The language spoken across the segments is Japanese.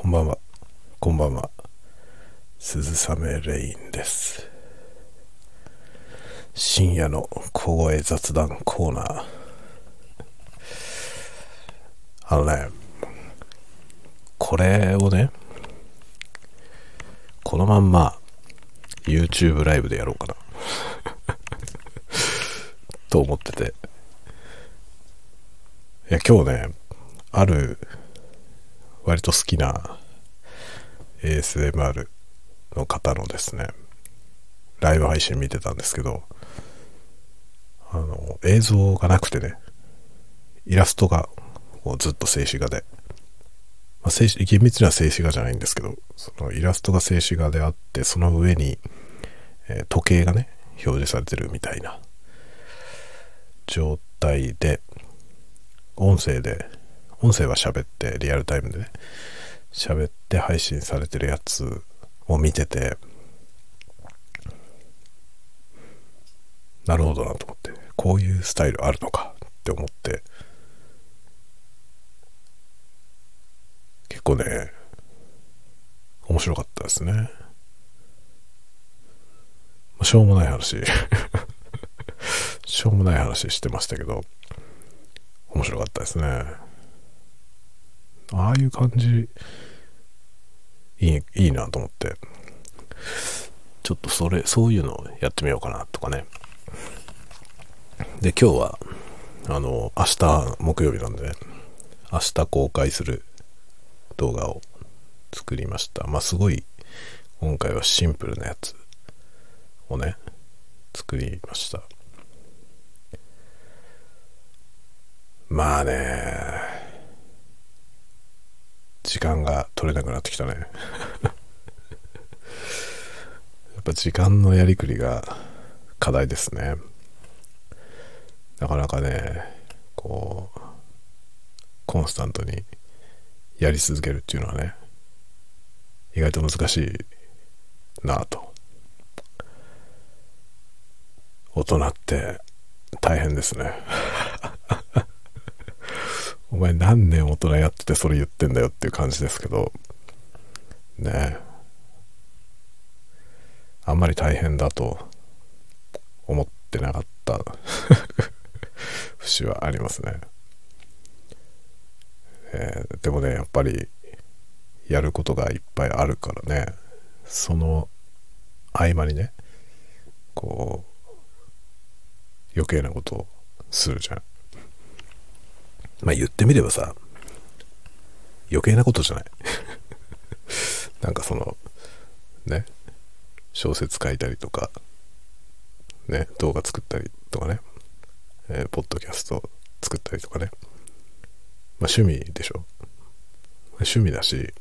こんばんは。こんばんは。鈴雨レインです。深夜の小声雑談コーナー。あのね、これをね、このまんま YouTube ライブでやろうかな。と思ってて。いや、今日ね、ある割と好きな ASMR の方のですねライブ配信見てたんですけどあの映像がなくてねイラストがこうずっと静止画で、まあ、静止厳密には静止画じゃないんですけどそのイラストが静止画であってその上に、えー時計がね表示されてるみたいな状態で音声で音声は喋ってリアルタイムでね喋って配信されてるやつを見ててなるほどなと思ってこういうスタイルあるのかって思って結構ね面白かったですね。しょうもない話。しょうもない話してましたけど面白かったですね。ああいう感じいいいいなと思って。ちょっとそれそういうのをやってみようかなとかね。で今日はあの明日木曜日なんでね明日公開する動画を作りました。まあすごい今回はシンプルなやつをね作りました。まあね時間が取れなくなってきたね。やっぱ時間のやりくりが課題ですね。なかなかねこうコンスタントにやり続けるっていうのはね意外と難しいなぁと。大人って大変ですね。お前何年大人やっててそれ言ってんだよっていう感じですけどねえ。あんまり大変だと思ってなかった 節はありますね、えーでもねやっぱりやることがいっぱいあるからねその合間にねこう余計なことをするじゃん。まあ言ってみればさ余計なことじゃない。なんかそのね小説書いたりとかね動画作ったりとかね、えーポッドキャスト作ったりとかね。まあ趣味でしょ。趣味だし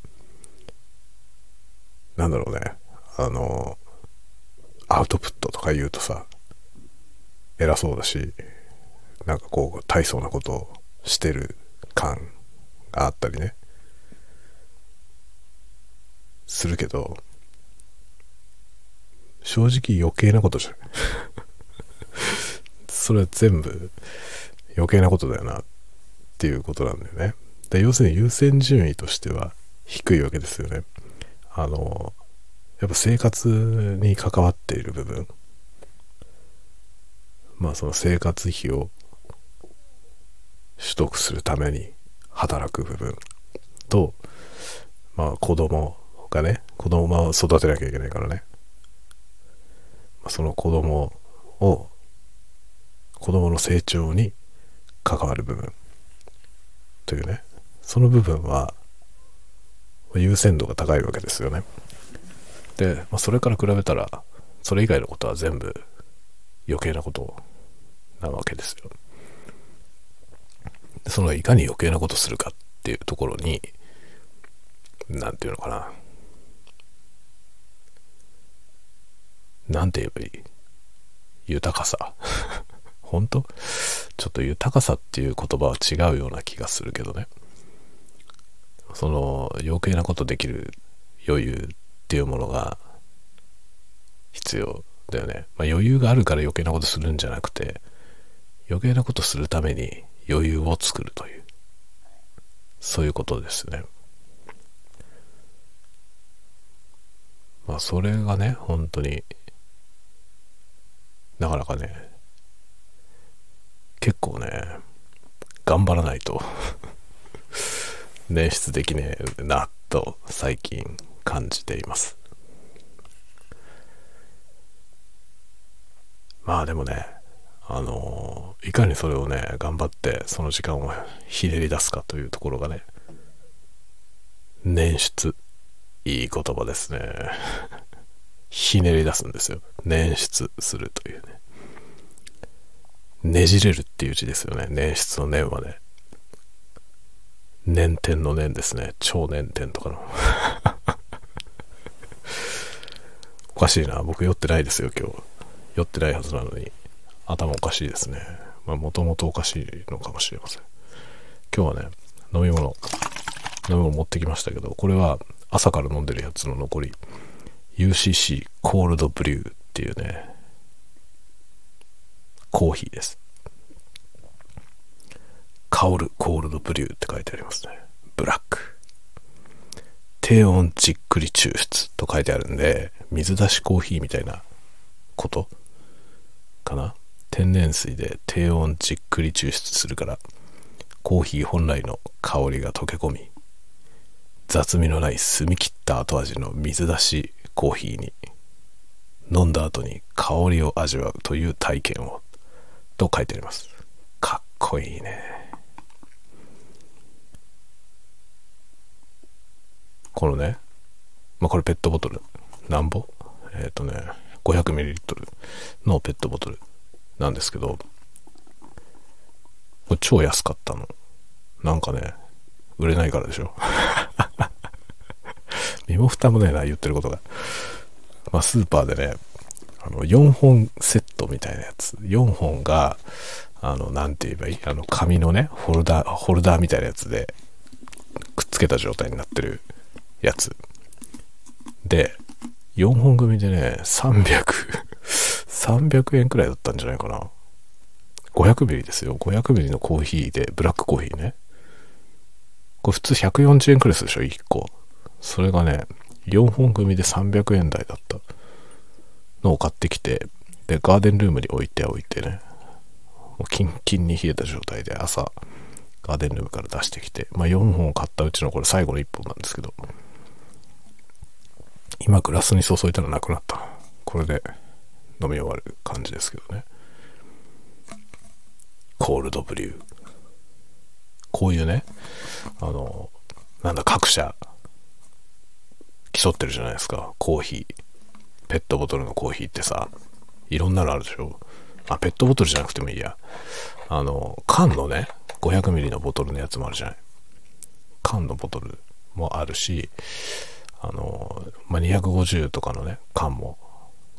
なんだろうね。あのアウトプットとか言うとさ偉そうだしなんかこう大層なことをしてる感があったりね。するけど正直余計なことじゃない。それは全部余計なことだよなっていうことなんだよね。で要するに優先順位としては低いわけですよね。あのやっぱ生活に関わっている部分。まあその生活費を取得するために働く部分と、まあ子供がね、子供を育てなきゃいけないからね。その子供を、子供の成長に関わる部分というね、その部分は優先度が高いわけですよね。で、まあ、それから比べたら、それ以外のことは全部余計なことなわけですよ。そのいかに余計なことするかっていうところに、なんていうのかな。なんて言えばいい？豊かさ。本当？ちょっと豊かさっていう言葉は違うような気がするけどね。その余計なことできる余裕っていうものが必要だよね。まあ、余裕があるから余計なことするんじゃなくて、余計なことするために余裕を作るという。そういうことですね。まあそれがね本当になかなかね結構ね頑張らないと 捻出できねえなと最近感じています。まあでもねあのいかにそれをね頑張ってその時間をひねり出すかというところがね捻出。いい言葉ですね。ひねり出すんですよ。捻出するというね。ねじれるっていう字ですよね。捻出の念はね。捻天の念ですね。超捻天とかの。おかしいな。僕酔ってないですよ今日。酔ってないはずなのに。頭おかしいですね。まあもともとおかしいのかもしれません。今日はね飲み物。飲み物持ってきましたけどこれは朝から飲んでるやつの残り UCC コールドブリューっていうねコーヒーです。香るコールドブリューって書いてありますね。ブラック低温じっくり抽出と書いてあるんで水出しコーヒーみたいなことかな天然水で低温じっくり抽出するからコーヒー本来の香りが溶け込み雑味のない澄み切った後味の水出しコーヒーに飲んだ後に香りを味わうという体験をと書いてあります。かっこいいね。このねまあこれペットボトルなんぼ？えっ、ー、とね 500ml のペットボトル。なんですけど超安かったの。なんかね売れないからでしょ。身も蓋もねえな言ってることが。まあスーパーでねあの4本セットみたいなやつ。4本があの何て言えばいい？あの紙のねホルダーホルダーみたいなやつでくっつけた状態になってるやつ。で4本組でね300 300円くらいだったんじゃないかな。500ミリですよ。500ミリのコーヒーでブラックコーヒーね。これ普通140円くらいするでしょ1個。それがね4本組で300円台だった。のを買ってきてでガーデンルームに置いておいてね。もうキンキンに冷えた状態で朝ガーデンルームから出してきて。まあ4本買ったうちのこれ最後の1本なんですけど。今グラスに注いだらなくなった。これで飲み終わる感じですけどね。コールドブリュー。こういうねあのなんだ各社競ってるじゃないですか。コーヒー。ペットボトルのコーヒーってさいろんなのあるでしょ。あペットボトルじゃなくてもいいや。あの缶のね 500ml のボトルのやつもあるじゃない。缶のボトルもあるしあの、まあ、250とかのね缶も。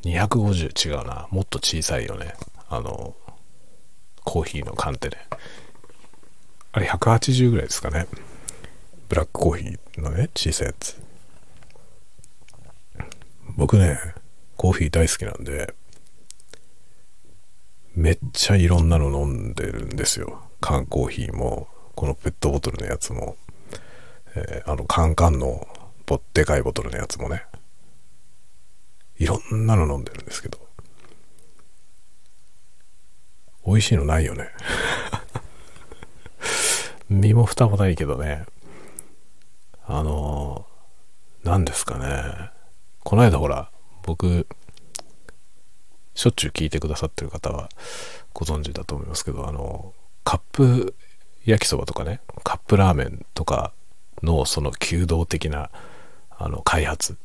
250違うな。もっと小さいよね。あのコーヒーの缶ってね。あれ180ぐらいですかね。ブラックコーヒーのね小さいやつ。僕ねコーヒー大好きなんでめっちゃいろんなの飲んでるんですよ。缶コーヒーもこのペットボトルのやつも、えー、あのカンカンのぽでかいボトルのやつもね。いろんなの飲んでるんですけど。美味しいのないよね。身も蓋もないけどね。あの何ですかね。この間ほら僕しょっちゅう聞いてくださってる方はご存知だと思いますけどあのカップ焼きそばとかねカップラーメンとかのその弓道的なあの開発っ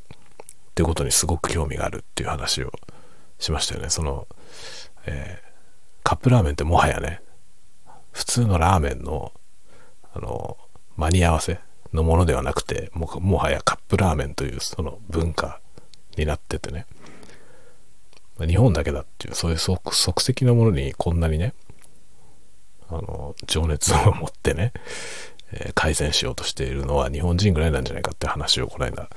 てことにすごく興味があるっていう話をしましたよね。その、えー、カップラーメンってもはやね普通のラーメンのあの間に合わせのものではなくてももはやカップラーメンというその文化になっててね。日本だけだっていうそういう即席のものにこんなにねあの情熱を持ってね、え、改善しようとしているのは日本人ぐらいなんじゃないかって話をこの間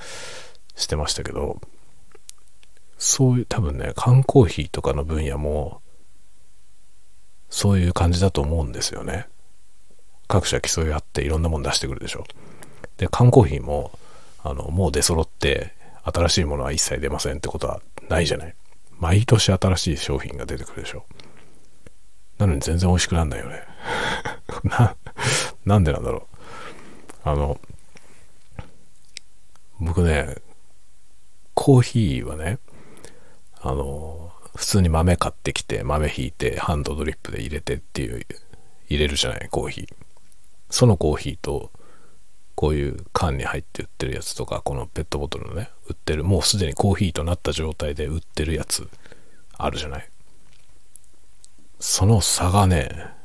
してましたけどそういう多分ね缶コーヒーとかの分野もそういう感じだと思うんですよね各社競い合っていろんなもん出してくるでしょで缶コーヒーもあのもう出揃って新しいものは一切出ませんってことはないじゃない。毎年新しい商品が出てくるでしょ。なのに全然美味しくなんないよね。な、なんでなんだろう。あの、僕ね、コーヒーはね、あの、普通に豆買ってきて、豆ひいて、ハンドドリップで入れてっていう、入れるじゃない、コーヒー。そのコーヒーと、こういう缶に入って売ってるやつとか、このペットボトルのね、売ってる、もうすでにコーヒーとなった状態で売ってるやつ、あるじゃない。その差がね、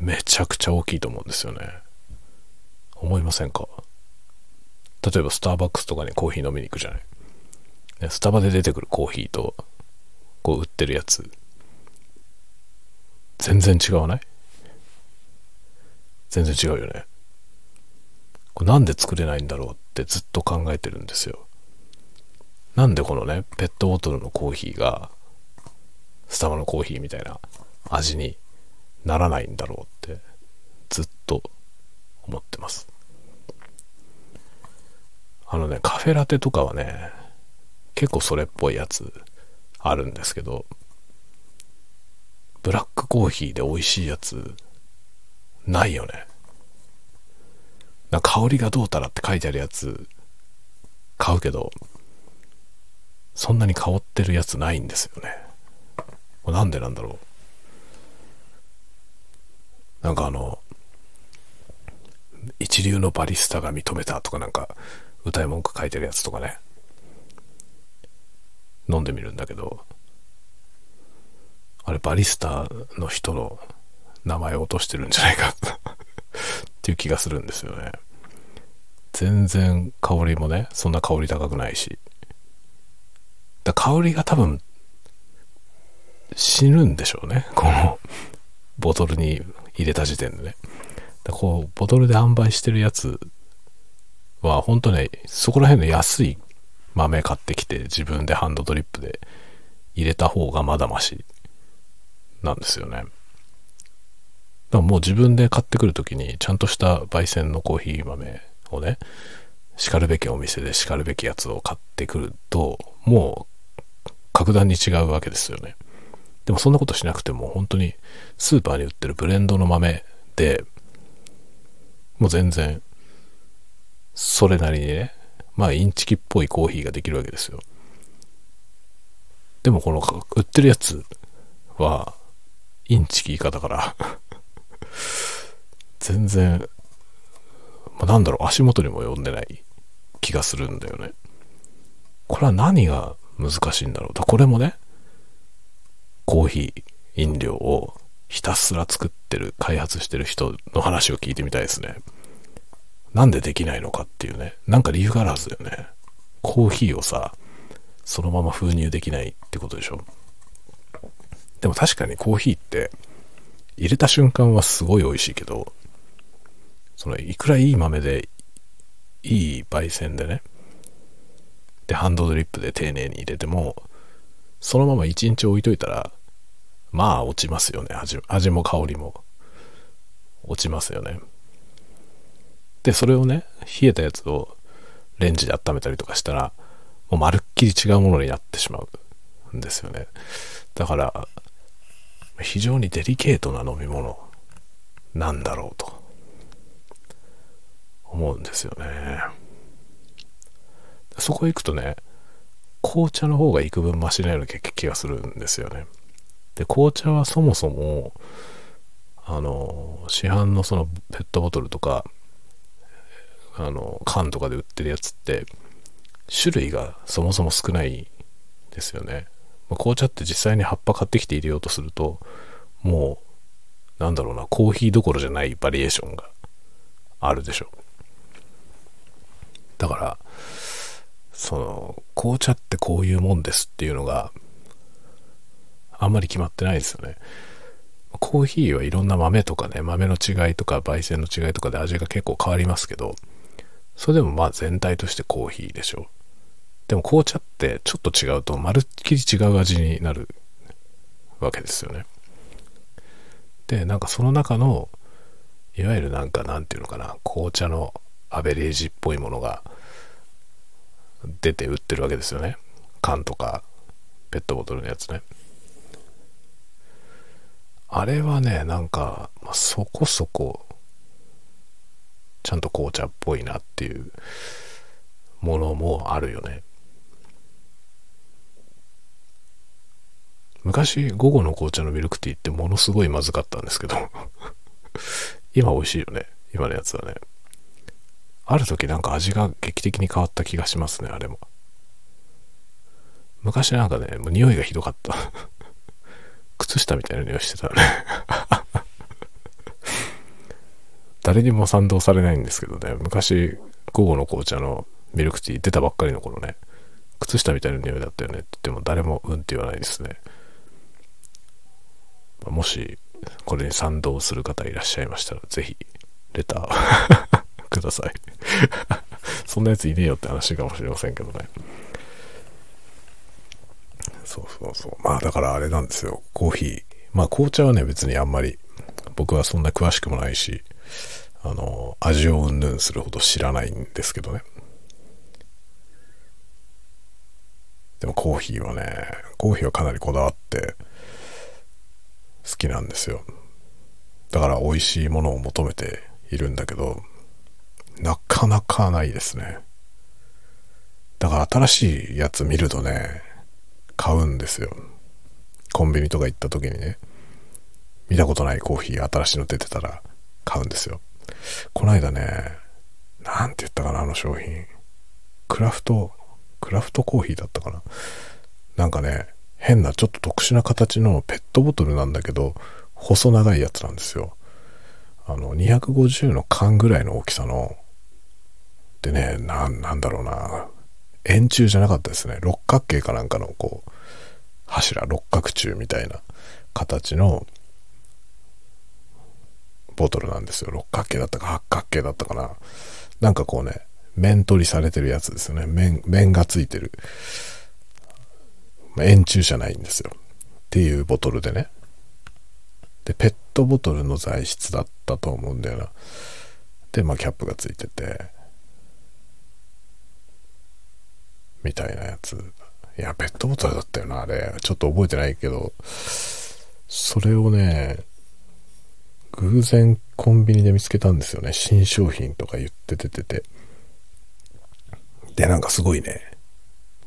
めちゃくちゃ大きいと思うんですよね。思いませんか？例えばスターバックスとかにコーヒー飲みに行くじゃない。スタバで出てくるコーヒーと、こう売ってるやつ、全然違わない？全然違うよね。これなんで作れないんだろうってずっと考えてるんですよ。なんでこのね、ペットボトルのコーヒーが、スタバのコーヒーみたいな味にならないんだろうってずっと思ってます。あのね、カフェラテとかはね、結構それっぽいやつあるんですけど、ブラックコーヒーで美味しいやつ、ないよね。な香りがどうたらって書いてあるやつ、買うけど、そんなに香ってるやつないんですよね。これなんでなんだろう。なんかあの、一流のバリスタが認めたとかなんか歌い文句書いてるやつとかね。飲んでみるんだけど、あれバリスタの人の名前を落としてるんじゃないか っていう気がするんですよね。全然香りもね、そんな香り高くないし。だ香りが多分死ぬんでしょうね。このボトルに入れた時点でね。だこう、ボトルで販売してるやつは本当ね、そこら辺の安い豆買ってきて自分でハンドドリップで入れた方がまだましなんですよね。だからもう自分で買ってくる時にちゃんとした焙煎のコーヒー豆をね、叱るべきお店で叱るべきやつを買ってくると、もう格段に違うわけですよね。でもそんなことしなくても本当にスーパーに売ってるブレンドの豆でもう全然それなりにねまあインチキっぽいコーヒーができるわけですよ。でもこの売ってるやつはインチキだから 全然、まあ、なんだろう足元にも及んでない気がするんだよね。これは何が難しいんだろうこれもねコーヒー飲料をひたすら作ってる開発してる人の話を聞いてみたいですね。なんでできないのかっていうね、なんか理由があるはずだよね。コーヒーをさ、そのまま封入できないってことでしょ。でも確かにコーヒーって入れた瞬間はすごい美味しいけど、そのいくらいい豆でいい焙煎でね、で、ハンドドリップで丁寧に入れても、そのまま一日置いといたら、まあ落ちますよね。味味も香りも落ちますよね。で、それをね、冷えたやつをレンジで温めたりとかしたら、もうまるっきり違うものになってしまうんですよね。だから、非常にデリケートな飲み物なんだろうと思うんですよね。そこへ行くとね、紅茶の方が幾分マシなような気がするんですよね。で、紅茶はそもそも、あの、市販のそのペットボトルとか、あの缶とかで売ってるやつって種類がそもそも少ないですよね、ま、紅茶って実際に葉っぱ買ってきて入れようとするともうなんだろうなコーヒーどころじゃないバリエーションがあるでしょ。だからその紅茶ってこういうもんですっていうのがあんまり決まってないですよねコーヒーはいろんな豆とかね豆の違いとか焙煎の違いとかで味が結構変わりますけどそれでもまあ全体としてコーヒーでしょ。でも紅茶ってちょっと違うとまるっきり違う味になるわけですよね。で、なんかその中の、いわゆるなんかなんていうのかな、紅茶のアベレージっぽいものが、出て売ってるわけですよね缶とかペットボトルのやつねあれはねなんか、まあ、そこそこちゃんと紅茶っぽいなっていうものもあるよね。昔午後の紅茶のミルクティーってものすごいまずかったんですけど 今美味しいよね今のやつはね。ある時なんか味が劇的に変わった気がしますねあれも。昔なんかねもう匂いがひどかった。靴下みたいな匂いしてたね。誰にも賛同されないんですけどね。昔午後の紅茶のミルクティー出たばっかりの頃ね。靴下みたいな匂いだったよね。って言っても誰もうんって言わないですね。もしこれに賛同する方いらっしゃいましたらぜひレター ください。そんなやついねえよって話かもしれませんけどね。そうそうそう。まあだからあれなんですよ。コーヒー。まあ紅茶はね別にあんまり僕はそんな詳しくもないしあの味をうんぬんするほど知らないんですけどね。でもコーヒーはねコーヒーはかなりこだわって好きなんですよ。だから美味しいものを求めているんだけどなかなかないですね。だから新しいやつ見るとね買うんですよ。コンビニとか行った時にね。見たことないコーヒー新しいの出てたら買うんですよ。この間ねなんて言ったかなあの商品。クラフトクラフトコーヒーだったかな。なんかね変なちょっと特殊な形のペットボトルなんだけど細長いやつなんですよ。あの250の缶ぐらいの大きさの。でねなんだろうな。円柱じゃなかったですね。六角形かなんかのこう柱六角柱みたいな形のボトルなんですよ。六角形だったか八角形だったかな。なんかこうね面取りされてるやつですよね。面面がついてる。円柱じゃないんですよ。っていうボトルでね。でペットボトルの材質だったと思うんだよな。でまあキャップがついてて。みたいなやつ。いやペットボトルだったよなあれ。ちょっと覚えてないけど。それをね偶然コンビニで見つけたんですよね。新商品とか言ってててて。でなんかすごいね。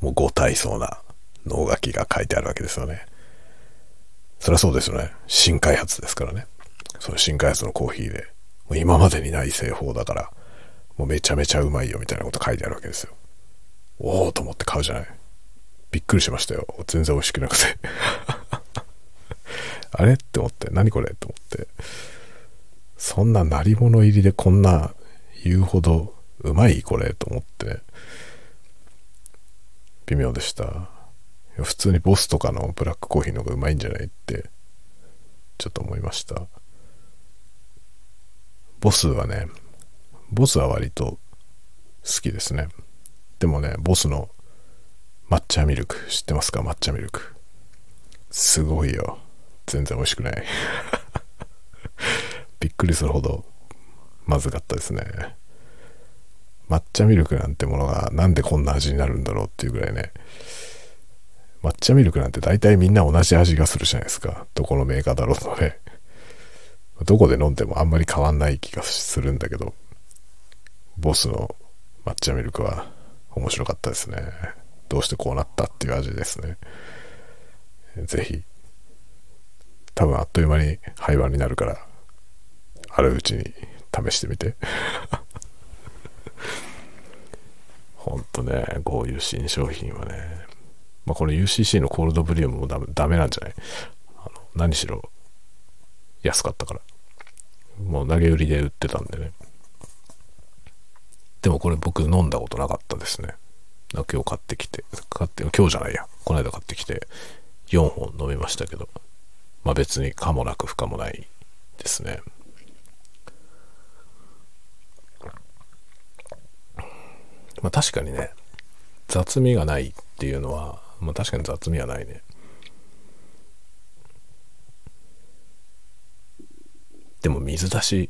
もうご体そうな能書きが書いてあるわけですよね。そりゃそうですよね。新開発ですからね。その新開発のコーヒーで。もう今までにない製法だから。もうめちゃめちゃうまいよみたいなこと書いてあるわけですよ。おおと思って買うじゃない。びっくりしましたよ。全然美味しくなくて。あれって思って。何これと思って。そんな鳴り物入りでこんな言うほどうまいこれと思って。微妙でした。普通にボスとかのブラックコーヒーの方がうまいんじゃないって。ちょっと思いました。ボスはねボスは割と好きですね。でもねボスの抹茶ミルク知ってますか？抹茶ミルク。すごいよ。全然美味しくない。びっくりするほどまずかったですね。抹茶ミルクなんてものがなんでこんな味になるんだろうっていうぐらいね。抹茶ミルクなんて大体みんな同じ味がするじゃないですか。どこのメーカーだろうとね。どこで飲んでもあんまり変わんない気がするんだけどボスの抹茶ミルクは面白かったですね。どうしてこうなったっていう味ですね。是非多分あっという間に廃盤になるからあるうちに試してみて。ほんとねこういう新商品はねまあこれ UCC のコールドブリュームもダメダメなんじゃない？あの何しろ安かったから。もう投げ売りで売ってたんでね。でもこれ僕飲んだことなかったですね。今日買ってきて。買って今日じゃないや。この間買ってきて4本飲みましたけど。まあ別に可もなく不可もないですね。まあ確かにね雑味がないっていうのはまあ確かに雑味はないね。でも水出し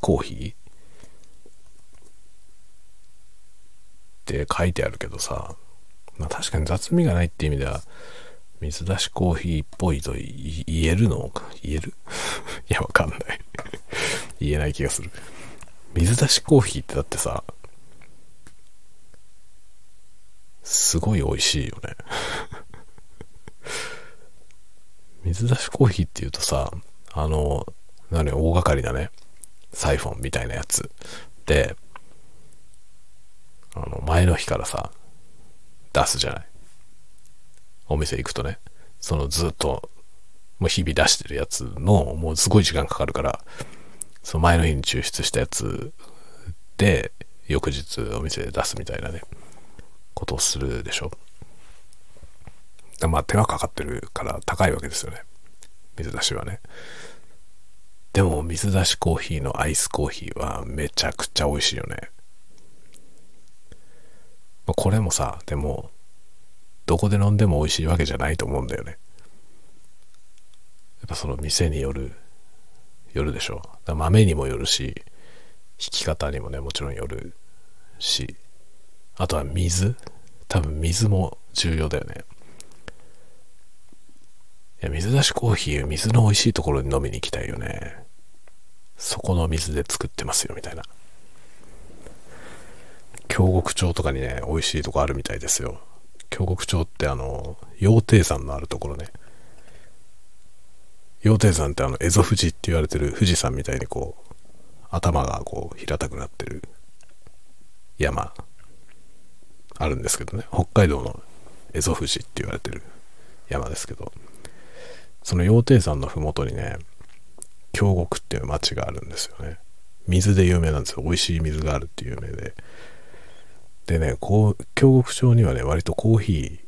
コーヒー？って書いてあるけどさ、まあ確かに雑味がないって意味では、水出しコーヒーっぽいと言えるの？か言える？いや、わかんない。言えない気がする。水出しコーヒーってだってさ、すごい美味しいよね。水出しコーヒーって言うとさ、あの、何、大掛かりなね、サイフォンみたいなやつ。で、あの、前の日からさ、出すじゃない。お店行くとね、そのずっと、もう日々出してるやつの、もうすごい時間かかるから、その前の日に抽出したやつで、翌日お店で出すみたいなね、ことをするでしょ。まあ手がかかってるから高いわけですよね。水出しはね。でも水出しコーヒーのアイスコーヒーはめちゃくちゃ美味しいよね。これもさ、でも、どこで飲んでも美味しいわけじゃないと思うんだよね。やっぱその店による、よるでしょ。豆にもよるし、引き方にもね、もちろんよるし、あとは水多分水も重要だよね。いや、水出しコーヒー、水の美味しいところに飲みに行きたいよね。そこの水で作ってますよ、みたいな。京極町とかにね、美味しいとこあるみたいですよ。京極町ってあの、羊蹄山のあるところね。羊蹄山ってあの、蝦夷富士って言われてる富士山みたいにこう、頭がこう、平たくなってる山、あるんですけどね。北海道の蝦夷富士って言われてる山ですけど、その羊蹄山の麓にね、京極っていう町があるんですよね。水で有名なんですよ。美味しい水があるっていう有名で。でね、こう、京極町にはね、割とコーヒ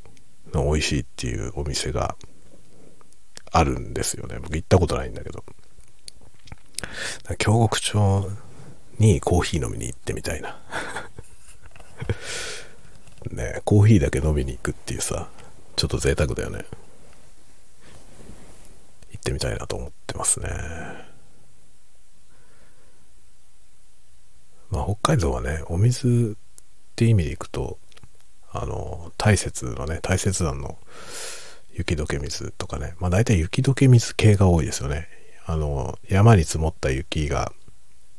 ーの美味しいっていうお店があるんですよね。僕行ったことないんだけど。京極町にコーヒー飲みに行ってみたいな。ねコーヒーだけ飲みに行くっていうさ、ちょっと贅沢だよね。行ってみたいなと思ってますね。まあ、北海道はね、お水って意味でいくと、あの、大雪のね、大雪山の雪解け水とかね、まあ大体雪解け水系が多いですよね。あの、山に積もった雪が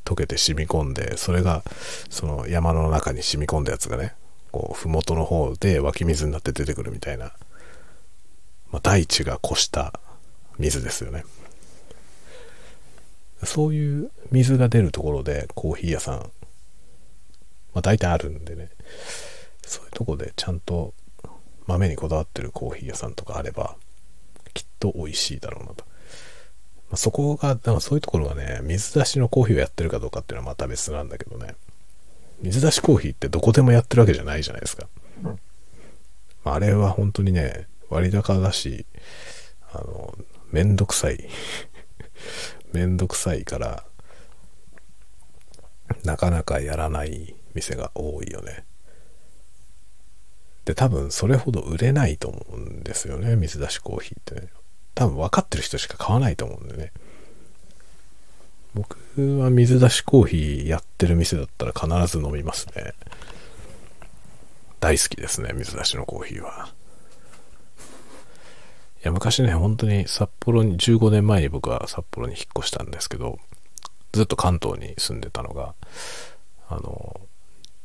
溶けて染み込んで、それがその山の中に染み込んだやつがね、こう、麓の方で湧き水になって出てくるみたいな、まあ、大地が越した水ですよね。そういう水が出るところでコーヒー屋さんまあ大体あるんでね、そういうとこでちゃんと豆にこだわってるコーヒー屋さんとかあれば、きっと美味しいだろうなと。まあ、そこが、だからそういうところがね、水出しのコーヒーをやってるかどうかっていうのはまた別なんだけどね、水出しコーヒーってどこでもやってるわけじゃないじゃないですか。まあ、あれは本当にね、割高だし、あの、めんどくさい。めんどくさいから、なかなかやらない店が多いよね。で、多分それほど売れないと思うんですよね、水出しコーヒーってね。多分分かってる人しか買わないと思うんでね。僕は水出しコーヒーやってる店だったら必ず飲みますね。大好きですね、水出しのコーヒーは。いや、昔ね、本当に札幌に、15年前に僕は札幌に引っ越したんですけど、ずっと関東に住んでたのが、あの、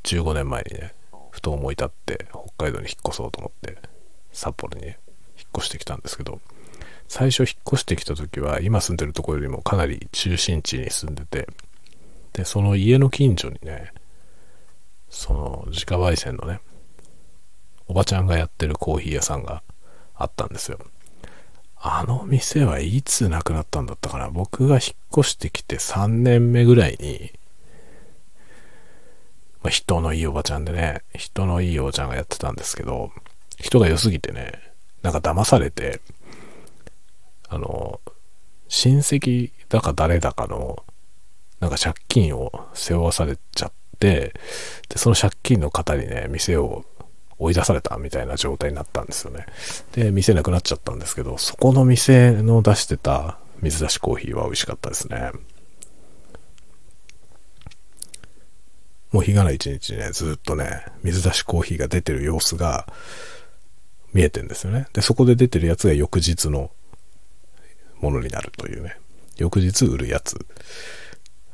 15年前にね、ふと思い立って北海道に引っ越そうと思って札幌にね、引っ越してきたんですけど、最初引っ越してきた時は今住んでるとこよりもかなり中心地に住んでて、で、その家の近所にね、その自家焙煎のね、おばちゃんがやってるコーヒー屋さんがあったんですよ。あの店はいつ亡くなったんだったかな僕が引っ越してきて3年目ぐらいにまあ、人のいいおばちゃんでね、人のいいおばちゃんがやってたんですけど、人が良すぎてね、なんか騙されて、あの、親戚だか誰だかの、なんか借金を背負わされちゃって、で、その借金の方にね、店を追い出されたみたいな状態になったんですよね。で、店なくなっちゃったんですけど、そこの店の出してた水出しコーヒーは美味しかったですね。もう日がない一日ね、ずっとね、水出しコーヒーが出てる様子が見えてんですよね。で、そこで出てるやつが翌日のものになるというね。翌日売るやつ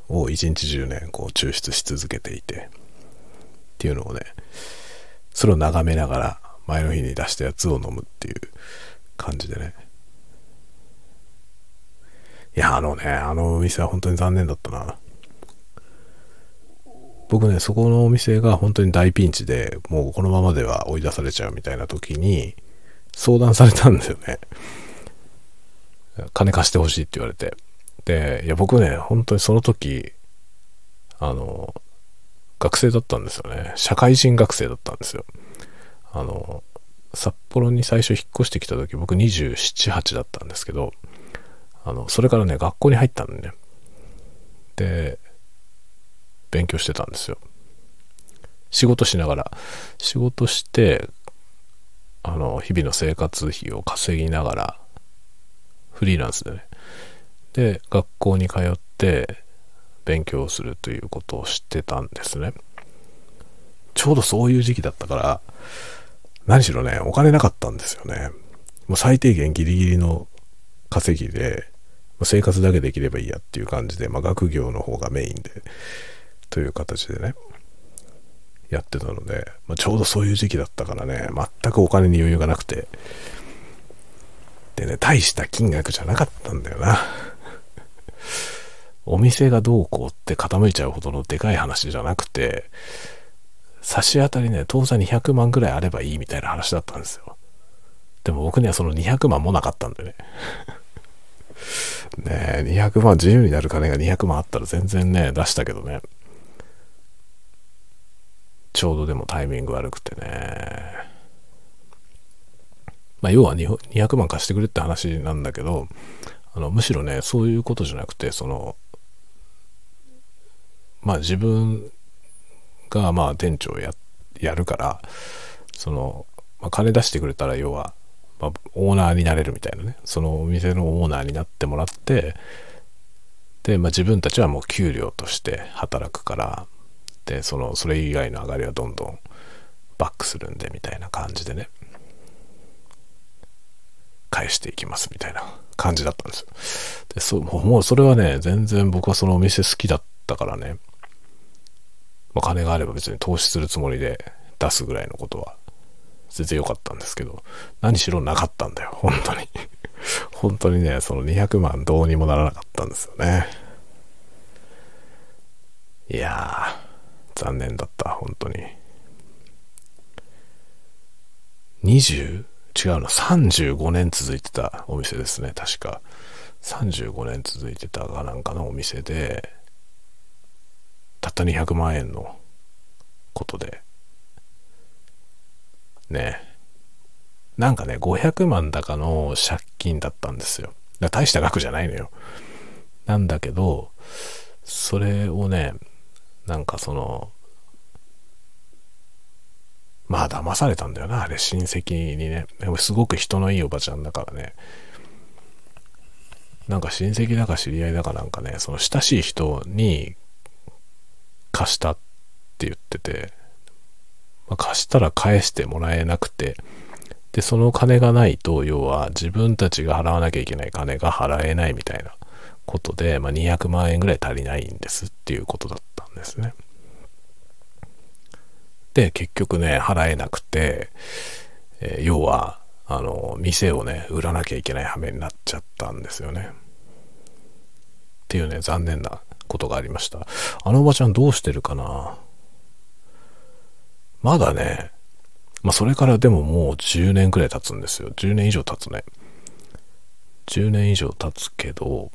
を一日中ね、こう抽出し続けていて、っていうのをね、それを眺めながら前の日に出したやつを飲むっていう感じでね。いや、あのね、あのお店は本当に残念だったな。僕ね、そこのお店が本当に大ピンチで、もうこのままでは追い出されちゃうみたいな時に、相談されたんですよね。金貸してほしいって言われて。で、いや、僕ね、本当にその時、あの、学生だったんですよね。社会人学生だったんですよ。あの、札幌に最初引っ越してきた時、僕27、8だったんですけど、あの、それからね、学校に入ったんでね。で、勉強してたんですよ。仕事しながら、仕事して、あの、日々の生活費を稼ぎながら、フリーランスでね。で、学校に通って勉強するということをしてたんですね。ちょうどそういう時期だったから、何しろね、お金なかったんですよね。もう最低限ギリギリの稼ぎで、生活だけできればいいやっていう感じで、まあ、学業の方がメインで、という形でね、やってたので、まあ、ちょうどそういう時期だったからね、全くお金に余裕がなくて、でね、大した金額じゃなかったんだよな。お店がどうこうって傾いちゃうほどのでかい話じゃなくて、差し当たりね、当座200万ぐらいあればいいみたいな話だったんですよ。でも僕にはその200万もなかったんでね。ねえ、200万、自由になる金が200万あったら全然ね、出したけどね。ちょうどでもタイミング悪くてね。まあ、要は200万貸してくれって話なんだけど、あのむしろね、そういうことじゃなくて、その、まあ自分がまあ店長ややるからその、まあ、金出してくれたら要は、まあ、オーナーになれるみたいなねそのお店のオーナーになってもらってで、まあ、自分たちはもう給料として働くからでそのそれ以外の上がりはどんどんバックするんでみたいな感じでね返していきますみたいな感じだったんですよでそもうそれはね全然僕はそのお店好きだったからねまあ、金があれば別に投資するつもりで出すぐらいのことは全然良かったんですけど、何しろなかったんだよ、本当に。本当にね、その200万どうにもならなかったんですよね。いや、残念だった、本当に。20? 違うの、35年続いてたお店ですね、確か。35年続いてたかなんかのお店で、たった200万円のことでねなんかね500万高の借金だったんですよ大した額じゃないのよなんだけどそれをねなんかそのまあ騙されたんだよなあれ親戚にね。すごく人のいいおばちゃんだからね。なんか親戚だか知り合いだかなんかねその親しい人に貸したって言ってて、まあ、貸したら返してもらえなくて、で、その金がないと、要は自分たちが払わなきゃいけない金が払えないみたいな。ことで、まあ、200万円ぐらい足りないんですっていうことだったんですね。で、結局ね、払えなくて、えー、要は、あの、店をね、売らなきゃいけない羽目になっちゃったんですよね。っていうね、残念なことがありました。あのおばちゃんどうしてるかな？まだね、まあそれからでももう10年くらい経つんですよ。10年以上経つね。10年以上経つけど、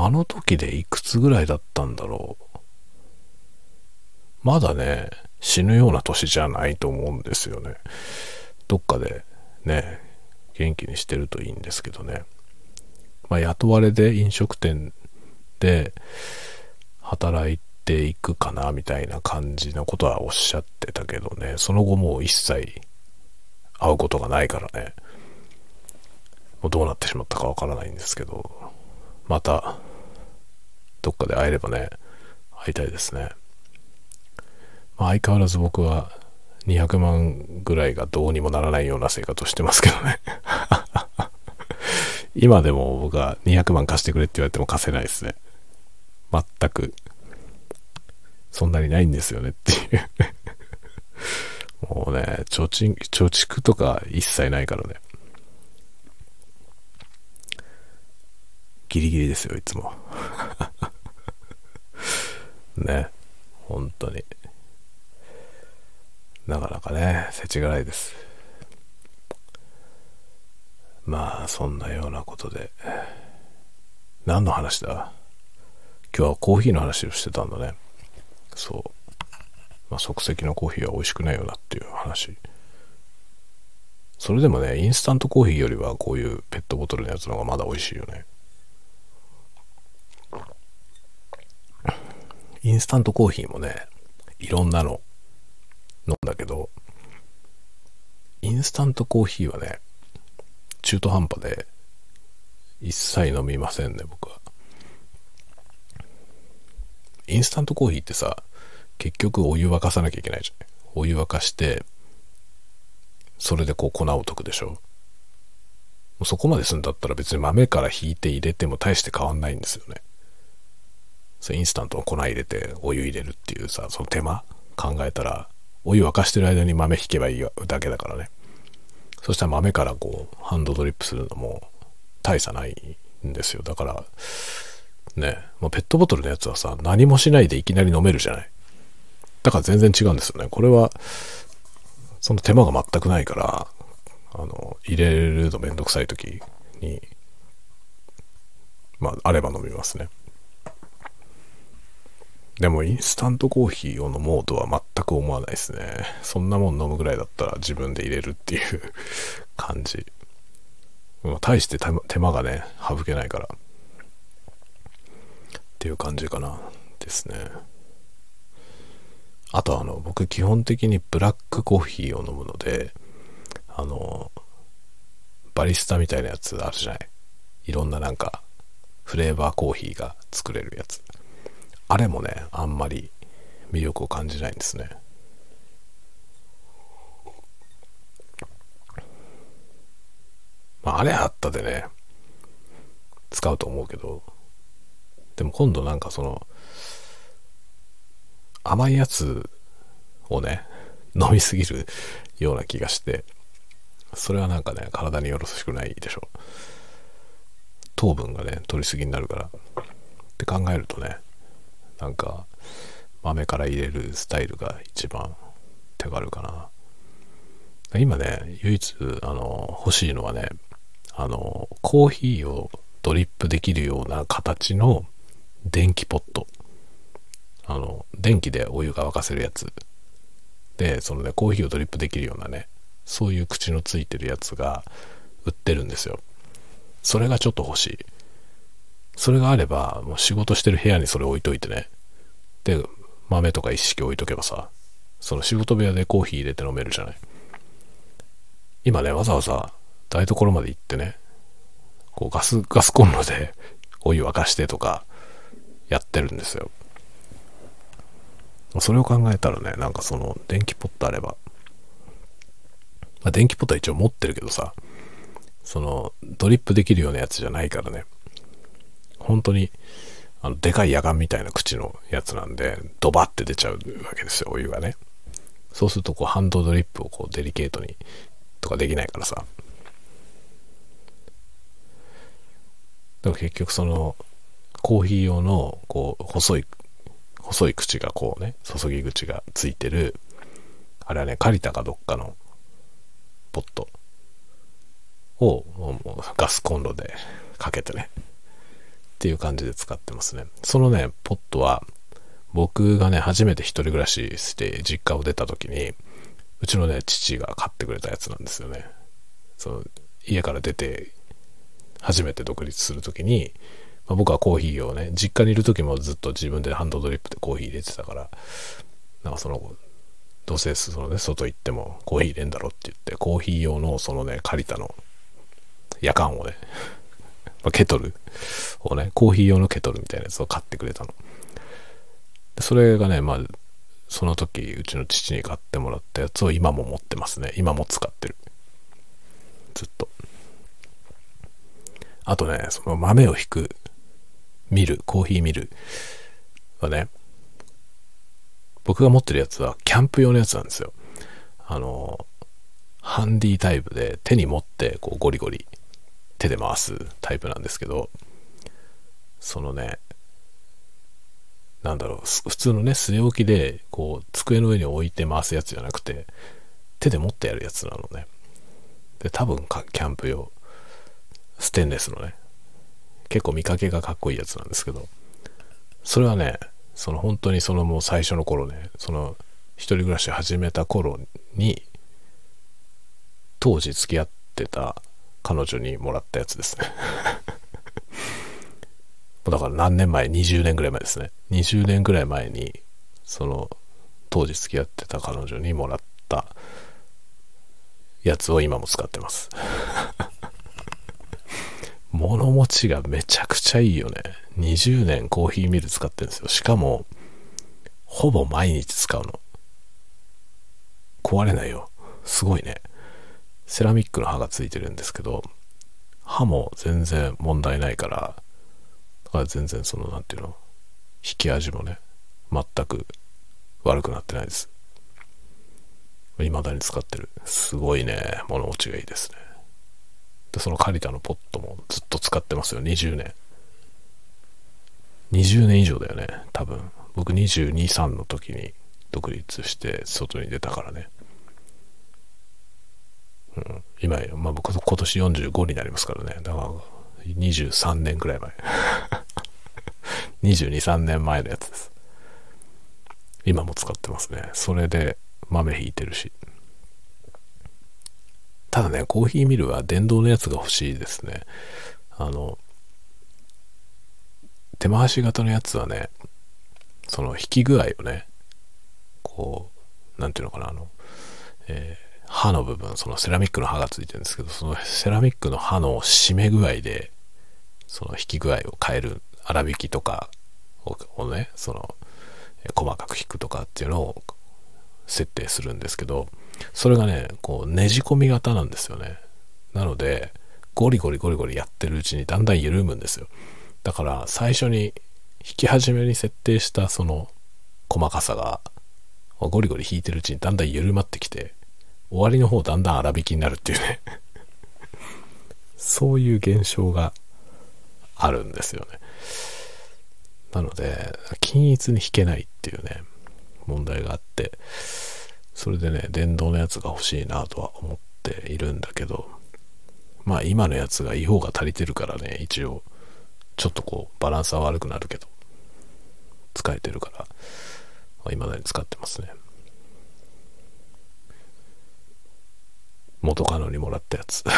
あの時でいくつぐらいだったんだろう。まだね、死ぬような年じゃないと思うんですよね。どっかでね、元気にしてるといいんですけどね。まあ、雇われで飲食店で働いていくかなみたいな感じのことはおっしゃってたけどね、その後もう一切会うことがないからね、もうどうなってしまったかわからないんですけど、また、どっかで会えればね、会いたいですね。まあ、相変わらず僕は200万ぐらいがどうにもならないような生活をしてますけどね。今でも僕は200万貸してくれって言われても貸せないですね。全く、そんなにないんですよねっていう もうね、貯蓄、貯蓄とか一切ないからね。ギリギリですよ、いつも。ね。本当に。なかなかね、世知辛いです。まあ、そんなようなことで。何の話だ？今日はコーヒーの話をしてたんだね。そう。まあ、即席のコーヒーは美味しくないよなっていう話。それでもね、インスタントコーヒーよりはこういうペットボトルのやつの方がまだ美味しいよね。インスタントコーヒーもね、いろんなの飲んだけど、インスタントコーヒーはね、中途半端で一切飲みませんね、僕は。インスタントコーヒーってさ、結局お湯沸かさなきゃいけないじゃん。お湯沸かして、それでこう粉を溶くでしょ。そこまですんだったら別に豆から引いて入れても大して変わんないんですよね。そインスタントの粉入れてお湯入れるっていうさ、その手間考えたら、お湯沸かしてる間に豆引けばいいだけだからね。そしたら豆からこう、ハンドドリップするのも大差ないんですよ。だから、ね、もうペットボトルのやつはさ、何もしないでいきなり飲めるじゃない。だから全然違うんですよね。これは、その手間が全くないから、あの、入れるのめんどくさい時に、まあ、あれば飲みますね。でもインスタントコーヒーを飲もうとは全く思わないですね。そんなもん飲むぐらいだったら自分で入れるっていう感じ。まあ、大して手間がね、省けないから。っていう感じかな。ですね。あとあの、僕基本的にブラックコーヒーを飲むので、あの、バリスタみたいなやつあるじゃない。いろんななんか、フレーバーコーヒーが作れるやつ。あれもねあんまり魅力を感じないんですね。まああれあったでね使うと思うけどでも今度なんかその甘いやつをね飲みすぎるような気がしてそれはなんかね体によろしくないでしょ。う糖分がね取りすぎになるから。って考えるとねなんか豆から入れるスタイルが一番手軽かな。今ね唯一あの欲しいのはねあのコーヒーをドリップできるような形の電気ポット。あの電気でお湯が沸かせるやつ。でそのねコーヒーをドリップできるようなねそういう口のついてるやつが売ってるんですよ。それがちょっと欲しい。それがあれば、もう仕事してる部屋にそれ置いといてね。で、豆とか一式置いとけばさ、その仕事部屋でコーヒー入れて飲めるじゃない。今ね、わざわざ台所まで行ってね、こうガス、ガスコンロでお湯沸かしてとかやってるんですよ。それを考えたらね、なんかその電気ポットあれば、まあ、電気ポットは一応持ってるけどさ、そのドリップできるようなやつじゃないからね、本当にあのでかい野眼みたいな口のやつなんでドバって出ちゃうわけですよお湯がね。そうするとこうハンドドリップをこうデリケートにとかできないからさ。でも結局そのコーヒー用のこう細い細い口がこうね注ぎ口がついてるあれはね借りたかどっかのポットをガスコンロでかけてね。っていう感じで使ってますね。そのね、ポットは、僕がね、初めて一人暮らしして実家を出た時に、うちのね、父が買ってくれたやつなんですよね。その、家から出て、初めて独立する時に、まあ、僕はコーヒーをね、実家にいる時もずっと自分でハンドドリップでコーヒー入れてたから、なんかその、どうせそのね、外行ってもコーヒー入れんだろって言って、コーヒー用のそのね、借りたの、夜間をね、まあ、ケトルをね、コーヒー用のケトルみたいなやつを買ってくれたの。それがね、まあ、その時、うちの父に買ってもらったやつを今も持ってますね。今も使ってる。ずっと。あとね、その豆を引くミル、コーヒーミルはね、僕が持ってるやつはキャンプ用のやつなんですよ。あの、ハンディタイプで手に持ってこうゴリゴリ手で回すタイプなんですけど、そのね、なんだろう、普通のね、据え置きで、こう、机の上に置いて回すやつじゃなくて、手で持ってやるやつなのね。で、多分キャンプ用。ステンレスのね、結構見かけがかっこいいやつなんですけど、それはね、その本当にそのもう最初の頃ね、その一人暮らし始めた頃に、当時付き合ってた彼女にもらったやつですね だから何年前 ?20 年ぐらい前ですね。20年ぐらい前に、その、当時付き合ってた彼女にもらったやつを今も使ってます 物持ちがめちゃくちゃいいよね。20年コーヒーミル使ってるんですよ。しかも、ほぼ毎日使うの。壊れないよ。すごいね。セラミックの刃がついてるんですけど、刃も全然問題ないから、だから全然その、なんていうの、引き味もね、全く悪くなってないです。未だに使ってる。すごいね、物持ちがいいですね。で、そのカリタのポットもずっと使ってますよ、20年。20年以上だよね、多分。僕22、3の時に独立して外に出たからね。うん、今、まあ、僕今年45になりますからね。だから23年くらい前。22、3年前のやつです。今も使ってますね。それで豆引いてるし。ただね、コーヒーミルは電動のやつが欲しいですね。あの、手回し型のやつはね、その引き具合をね、こう、なんていうのかな、あの、えー刃の部分、そのセラミックの刃がついてるんですけど、そのセラミックの刃の締め具合で、その引き具合を変える、粗挽きとかをね、その、細かく引くとかっていうのを設定するんですけど、それがね、こうねじ込み型なんですよね。なので、ゴリゴリゴリゴリやってるうちにだんだん緩むんですよ。だから最初に引き始めに設定したその細かさがゴリゴリ引いてるうちにだんだん緩まってきて終わりの方だんだん粗引きになるっていうねそういう現象があるんですよね。なので、均一に弾けないっていうね、問題があって、それでね、電動のやつが欲しいなとは思っているんだけど、まあ今のやつが違法が足りてるからね、一応、ちょっとこう、バランスは悪くなるけど、使えてるから、まあ、未だに使ってますね。元カノにもらったやつ。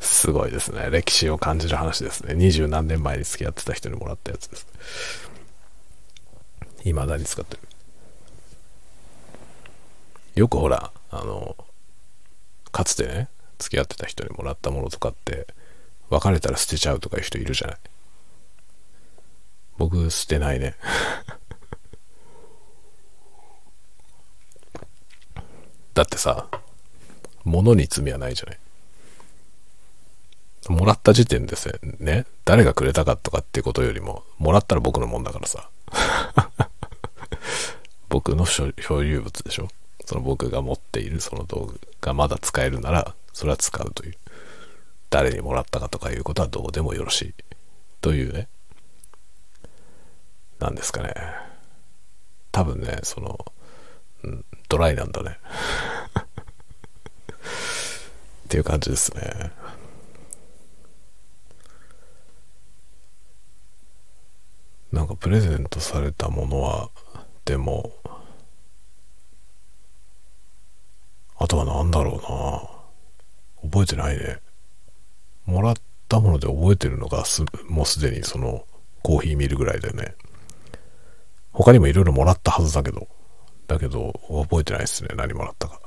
すごいですね。歴史を感じる話ですね。二十何年前に付き合ってた人にもらったやつです。未だに使ってる。よくほら、あの、かつてね、付き合ってた人にもらったものとかって、別れたら捨てちゃうとかいう人いるじゃない。僕、捨てないね。だってさ、物に罪はないじゃない。もらった時点ですね、誰がくれたかとかっていうことよりも、もらったら僕のもんだからさ。僕の所有物でしょその僕が持っているその道具がまだ使えるなら、それは使うという。誰にもらったかとかいうことはどうでもよろしい。というね。なんですかね。多分ね、その、うん、ライなんだね。っていう感じですね。なんかプレゼントされたものは、でも、あとは何だろうな覚えてないね。もらったもので覚えてるのがす、もうすでにそのコーヒー見るぐらいでね。他にもいろいろもらったはずだけど、だけど、覚えてないですね。何もらったか。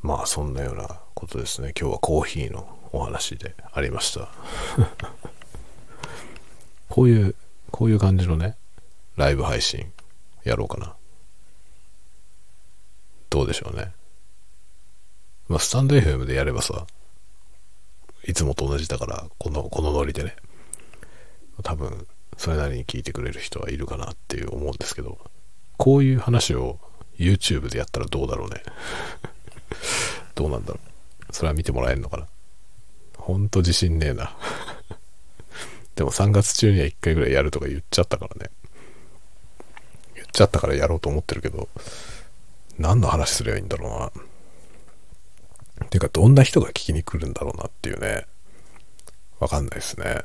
まあ、そんなようなことですね。今日はコーヒーのお話でありました。こういう、こういう感じのね、ライブ配信やろうかな。どうでしょうね。まあ、スタンド FM でやればさ、いつもと同じだからこのこのノリでね。多分それなりに聞いてくれる人はいるかなっていう思うんですけどこういう話を YouTube でやったらどうだろうね。どうなんだろう。それは見てもらえるのかな。ほんと自信ねえな。でも3月中には1回ぐらいやるとか言っちゃったからね。言っちゃったからやろうと思ってるけど何の話すればいいんだろうな。ていうかどんな人が聞きに来るんだろうなっていうね。わかんないですね。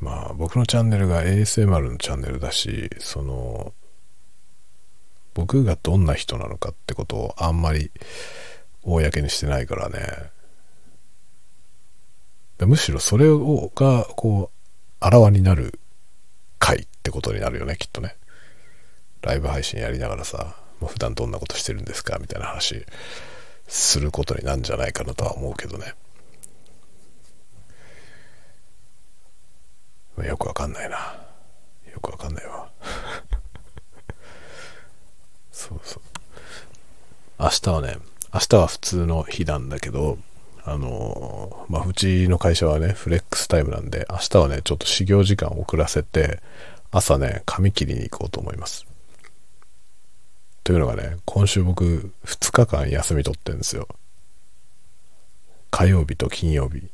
まあ僕のチャンネルが ASMR のチャンネルだしその僕がどんな人なのかってことをあんまり公にしてないからね。むしろそれをがこうあらわになる回ってことになるよねきっとね。ライブ配信やりながらさ。普段どんなことしてるんですかみたいな話することになるんじゃないかなとは思うけどね。よくわかんないな。よくわかんないわ。そうそう。明日はね明日は普通の日なんだけどあのまあうちの会社はねフレックスタイムなんで明日はねちょっと始業時間遅らせて朝ね髪切りに行こうと思います。というのがね今週僕2日間休み取ってるんですよ火曜日と金曜日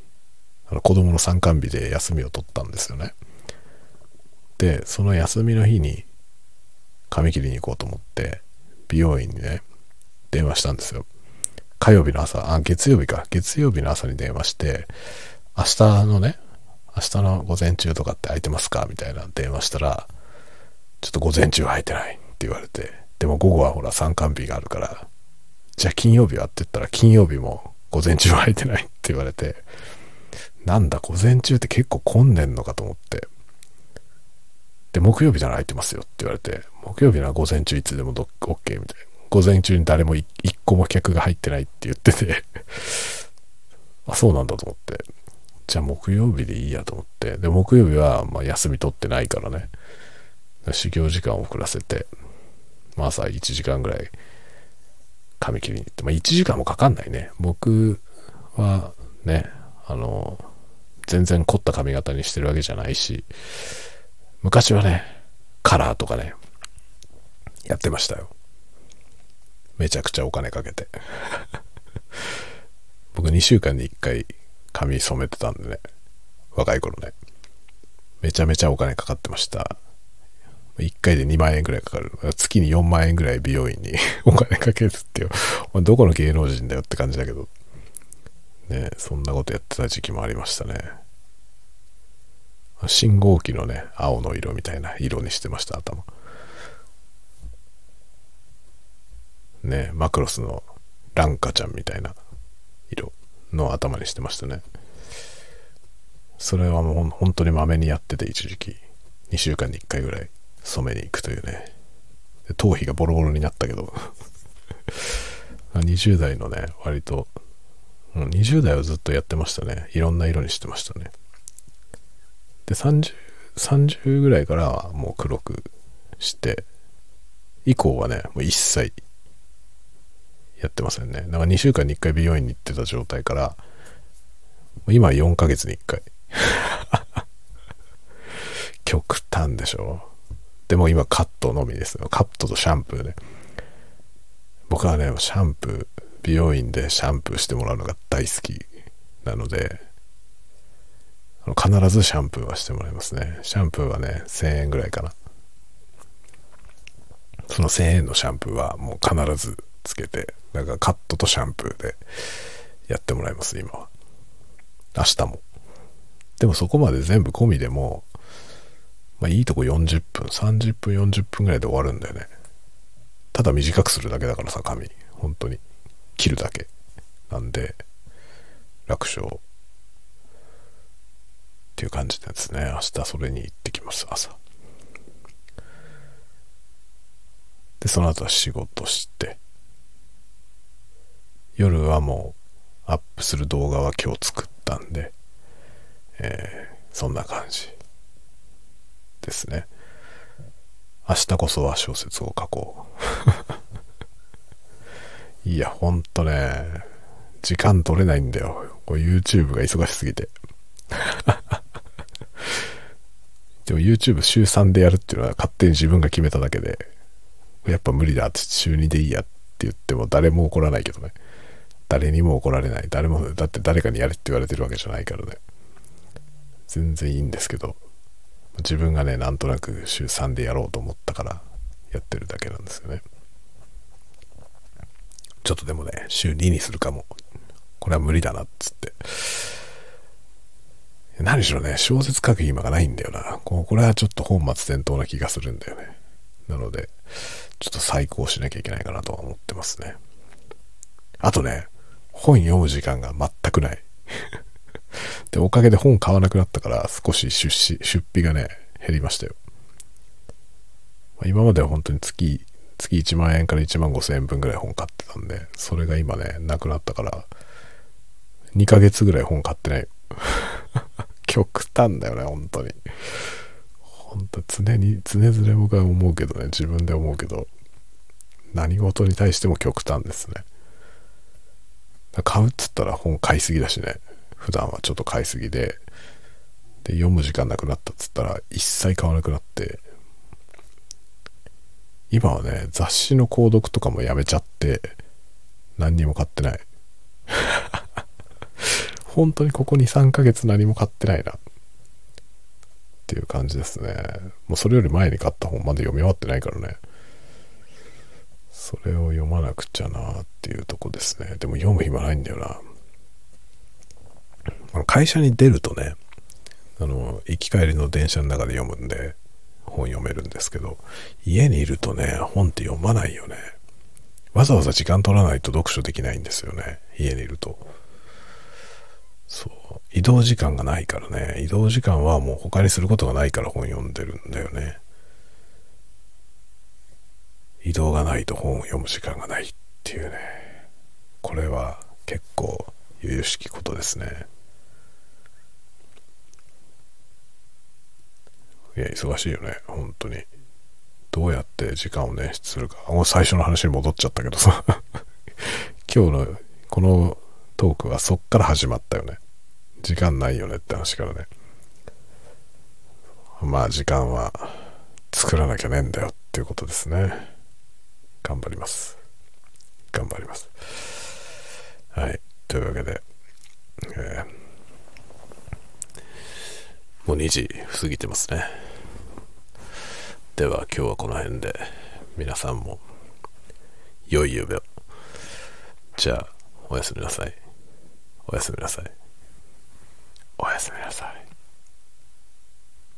あの子供の参観日で休みを取ったんですよね。で、その休みの日に髪切りに行こうと思って、美容院にね、電話したんですよ。火曜日の朝、あ、月曜日か。月曜日の朝に電話して、明日のね、明日の午前中とかって空いてますかみたいな電話したら、ちょっと午前中は空いてないって言われて、でも午後はほら参観日があるから、じゃあ金曜日はって言ったら金曜日も午前中は空いてないって言われて、なんだ、午前中って結構混んでんのかと思って。で、木曜日なら空いてますよって言われて、木曜日なら午前中いつでも OK みたいな。午前中に誰も一個も客が入ってないって言ってて あ、そうなんだと思って。じゃあ木曜日でいいやと思って。で、木曜日はま休み取ってないからね。修行時間を遅らせて、まあ朝1時間ぐらい髪切りに行って、まあ1時間もかかんないね。僕はね、あの、全然凝った髪型にしてるわけじゃないし、昔はね、カラーとかね、やってましたよ。めちゃくちゃお金かけて。僕2週間に1回髪染めてたんでね、若い頃ね。めちゃめちゃお金かかってました。1回で2万円ぐらいかかる。月に4万円ぐらい美容院に お金かけるっていう。どこの芸能人だよって感じだけど。ね、そんなことやってた時期もありましたね。信号機のね、青の色みたいな色にしてました、頭。ね、マクロスのランカちゃんみたいな色の頭にしてましたね。それはもう本当にまめにやってて、一時期。2週間に1回ぐらい染めに行くというね。頭皮がボロボロになったけど 20代のね、割と、20代はずっとやってましたね。いろんな色にしてましたね。で、30、30ぐらいからはもう黒くして、以降はね、もう一切やってませんね。だから2週間に1回美容院に行ってた状態から、今は4ヶ月に1回。極端でしょ。でも今カットのみですよ。カットとシャンプーね。僕はね、シャンプー、美容院でシャンプーしてもらうのが大好きなので必ずシャンプーはしてもらいますねシャンプーはね1000円ぐらいかなその1000円のシャンプーはもう必ずつけてなんかカットとシャンプーでやってもらいます今は明日もでもそこまで全部込みでもまあいいとこ40分30分40分ぐらいで終わるんだよね。ただ短くするだけだからさ髪。本当に。切るだけ。なんで楽勝。っていう感じですね。明日それに行ってきます朝。でその後は仕事して。夜はもうアップする動画は今日作ったんで、えー、そんな感じ。ですね。明日こそは小説を書こう。いやほんとね時間取れないんだよ。YouTube が忙しすぎて。でも YouTube 週3でやるっていうのは勝手に自分が決めただけでやっぱ無理だって週2でいいやって言っても誰も怒らないけどね。誰にも怒られない。誰もだって誰かにやれって言われてるわけじゃないからね。全然いいんですけど。自分がねなんとなく週3でやろうと思ったからやってるだけなんですよね。ちょっとでもね週2にするかも。これは無理だなっつって。何しろね小説書く暇がないんだよな。これはちょっと本末転倒な気がするんだよね。なのでちょっと再考しなきゃいけないかなとは思ってますね。あとね本読む時間が全くない。で、おかげで本買わなくなったから少し出資、出費がね、減りましたよ。ま今までは本当に月、月1万円から1万5千円分ぐらい本買ってたんで、それが今ね、なくなったから、2ヶ月ぐらい本買ってない。極端だよね、本当に。本当常に、常々僕は思うけどね、自分で思うけど、何事に対しても極端ですね。買うっつったら本買いすぎだしね。普段はちょっと買いすぎで、で、読む時間なくなったっつったら一切買わなくなって、今はね、雑誌の購読とかもやめちゃって、何にも買ってない。本当にここ2、3ヶ月何も買ってないな。っていう感じですね。もうそれより前に買った本まだ読み終わってないからね。それを読まなくちゃなっていうとこですね。でも読む暇ないんだよな。会社に出るとねあの行き帰りの電車の中で読むんで本読めるんですけど家にいるとね本って読まないよね。わざわざ時間取らないと読書できないんですよね。家にいると。そう。移動時間がないからね。移動時間はもう他にすることがないから本読んでるんだよね。移動がないと本を読む時間がないっていうね。これは結構由々しきことですね。いや、忙しいよね、本当に。どうやって時間を捻出するか。もう最初の話に戻っちゃったけどさ。今日のこのトークはそっから始まったよね。時間ないよねって話からね。まあ時間は作らなきゃねえんだよっていうことですね。頑張ります。頑張ります。はい。というわけで、えーもう2時過ぎてますね。では今日はこの辺で皆さんも良い夢を。じゃあおやすみなさい。おやすみなさい。おやすみなさい。